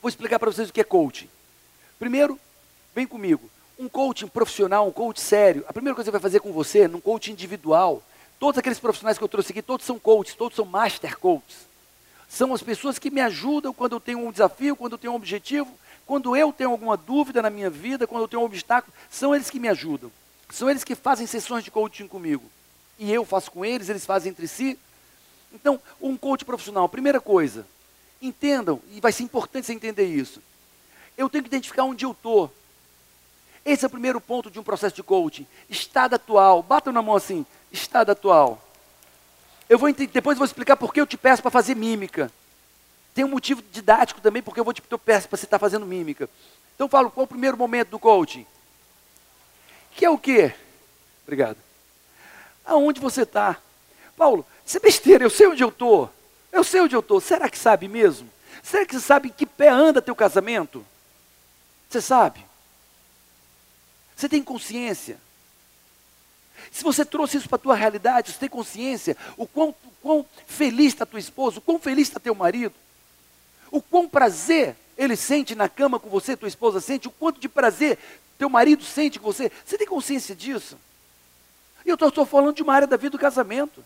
vou explicar para vocês o que é coaching. Primeiro, vem comigo. Um coaching profissional, um coach sério, a primeira coisa que vai fazer com você, num coaching individual, todos aqueles profissionais que eu trouxe aqui, todos são coaches, todos são master coaches. São as pessoas que me ajudam quando eu tenho um desafio, quando eu tenho um objetivo, quando eu tenho alguma dúvida na minha vida, quando eu tenho um obstáculo, são eles que me ajudam. São eles que fazem sessões de coaching comigo. E eu faço com eles, eles fazem entre si. Então, um coach profissional, primeira coisa, entendam, e vai ser importante você entender isso. Eu tenho que identificar onde eu estou. Esse é o primeiro ponto de um processo de coaching. Estado atual. Bata na mão assim. Estado atual. Eu vou depois eu vou explicar por que eu te peço para fazer mímica. Tem um motivo didático também, porque eu vou te peço para você estar tá fazendo mímica. Então eu falo, qual é o primeiro momento do coaching? Que é o quê? Obrigado. Aonde você está? Paulo, isso é besteira, eu sei onde eu estou. Eu sei onde eu estou. Será que sabe mesmo? Será que você sabe em que pé anda teu casamento? Você sabe? Você tem consciência? Se você trouxe isso para a tua realidade, você tem consciência o quão, o quão feliz está tua esposa, o quão feliz está teu marido, o quão prazer ele sente na cama com você, tua esposa sente, o quanto de prazer teu marido sente com você. Você tem consciência disso? E eu estou falando de uma área da vida do casamento.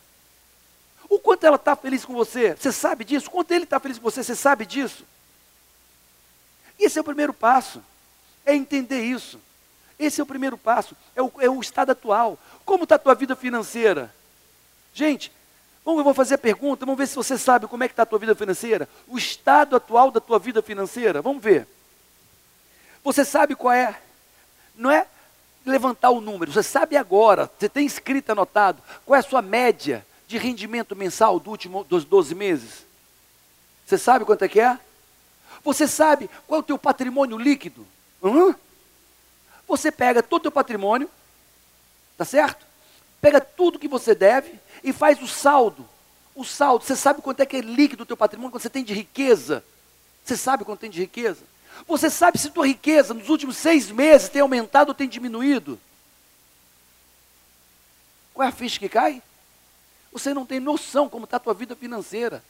O quanto ela está feliz com você, você sabe disso? O quanto ele está feliz com você, você sabe disso? Esse é o primeiro passo, é entender isso. Esse é o primeiro passo, é o, é o estado atual. Como está a tua vida financeira? Gente, eu vou fazer a pergunta, vamos ver se você sabe como é que está a tua vida financeira. O estado atual da tua vida financeira, vamos ver. Você sabe qual é? Não é levantar o número, você sabe agora, você tem escrito, anotado, qual é a sua média de rendimento mensal do último, dos 12 meses? Você sabe quanto é que é? Você sabe qual é o teu patrimônio líquido? Você pega todo o teu patrimônio, tá certo? Pega tudo que você deve e faz o saldo. O saldo, você sabe quanto é que é líquido o teu patrimônio, quanto você tem de riqueza? Você sabe quanto tem de riqueza? Você sabe se tua riqueza nos últimos seis meses tem aumentado ou tem diminuído? Qual é a ficha que cai? Você não tem noção como está a tua vida financeira.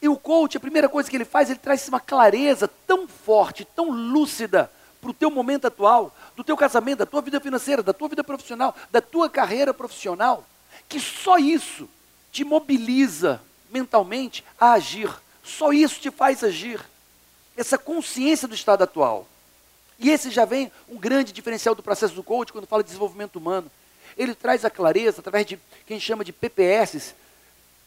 E o coach, a primeira coisa que ele faz, ele traz uma clareza tão forte, tão lúcida, para o teu momento atual, do teu casamento, da tua vida financeira, da tua vida profissional, da tua carreira profissional, que só isso te mobiliza mentalmente a agir. Só isso te faz agir. Essa consciência do estado atual. E esse já vem um grande diferencial do processo do coach quando fala de desenvolvimento humano. Ele traz a clareza através de quem chama de PPS,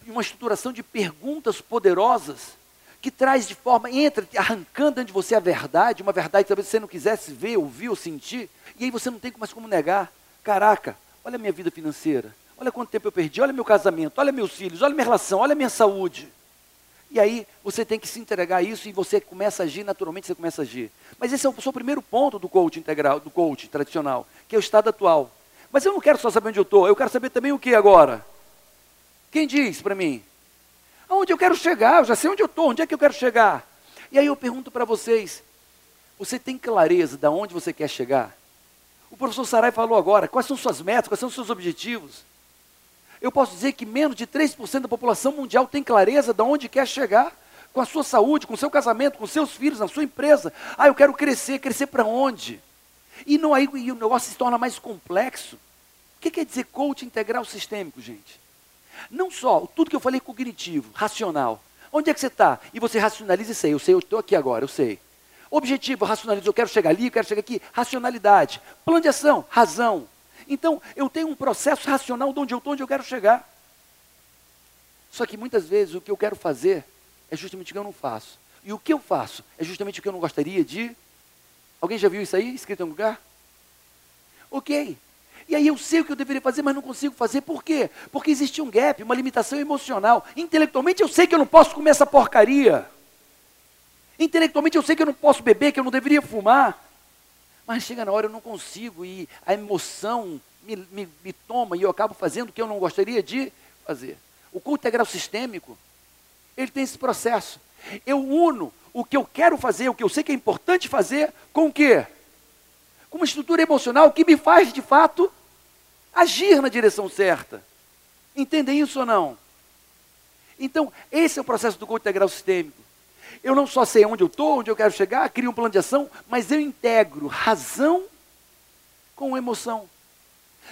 uma estruturação de perguntas poderosas que traz de forma, entra arrancando dentro de você a verdade, uma verdade que talvez você não quisesse ver, ouvir ou sentir, e aí você não tem mais como negar. Caraca, olha a minha vida financeira, olha quanto tempo eu perdi, olha meu casamento, olha meus filhos, olha minha relação, olha minha saúde. E aí você tem que se entregar a isso e você começa a agir, naturalmente você começa a agir. Mas esse é o seu primeiro ponto do coach integral, do coach tradicional, que é o estado atual. Mas eu não quero só saber onde eu estou, eu quero saber também o que agora. Quem diz para mim? Aonde eu quero chegar? Eu já sei onde eu estou, onde é que eu quero chegar? E aí eu pergunto para vocês: você tem clareza de onde você quer chegar? O professor Sarai falou agora: quais são suas metas, quais são os seus objetivos? Eu posso dizer que menos de 3% da população mundial tem clareza de onde quer chegar com a sua saúde, com o seu casamento, com seus filhos, na sua empresa. Ah, eu quero crescer, crescer para onde? E, não, aí, e o negócio se torna mais complexo. O que quer dizer coach integral sistêmico, gente? Não só tudo que eu falei cognitivo, racional. Onde é que você está? E você racionaliza isso aí. Eu sei, eu estou aqui agora, eu sei. Objetivo, racionalizo, eu quero chegar ali, eu quero chegar aqui. Racionalidade. Plano de ação, razão. Então, eu tenho um processo racional de onde eu estou, onde eu quero chegar. Só que muitas vezes o que eu quero fazer é justamente o que eu não faço. E o que eu faço é justamente o que eu não gostaria de. Alguém já viu isso aí, escrito em algum lugar? Ok. E aí eu sei o que eu deveria fazer, mas não consigo fazer. Por quê? Porque existe um gap, uma limitação emocional. Intelectualmente eu sei que eu não posso comer essa porcaria. Intelectualmente eu sei que eu não posso beber, que eu não deveria fumar. Mas chega na hora eu não consigo e a emoção me, me, me toma e eu acabo fazendo o que eu não gostaria de fazer. O culto integral sistêmico, ele tem esse processo. Eu uno o que eu quero fazer, o que eu sei que é importante fazer, com o quê? Com uma estrutura emocional que me faz, de fato, agir na direção certa. Entendem isso ou não? Então, esse é o processo do coach integral sistêmico. eu não só sei onde eu estou, onde eu quero chegar, crio um plano de ação, mas eu integro razão com emoção.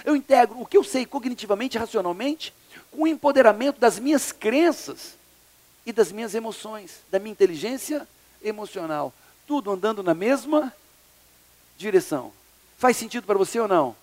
Eu integro o que eu sei cognitivamente, racionalmente, com o empoderamento das minhas crenças e das minhas emoções, da minha inteligência emocional. Tudo andando na mesma direção. Faz sentido para você ou não?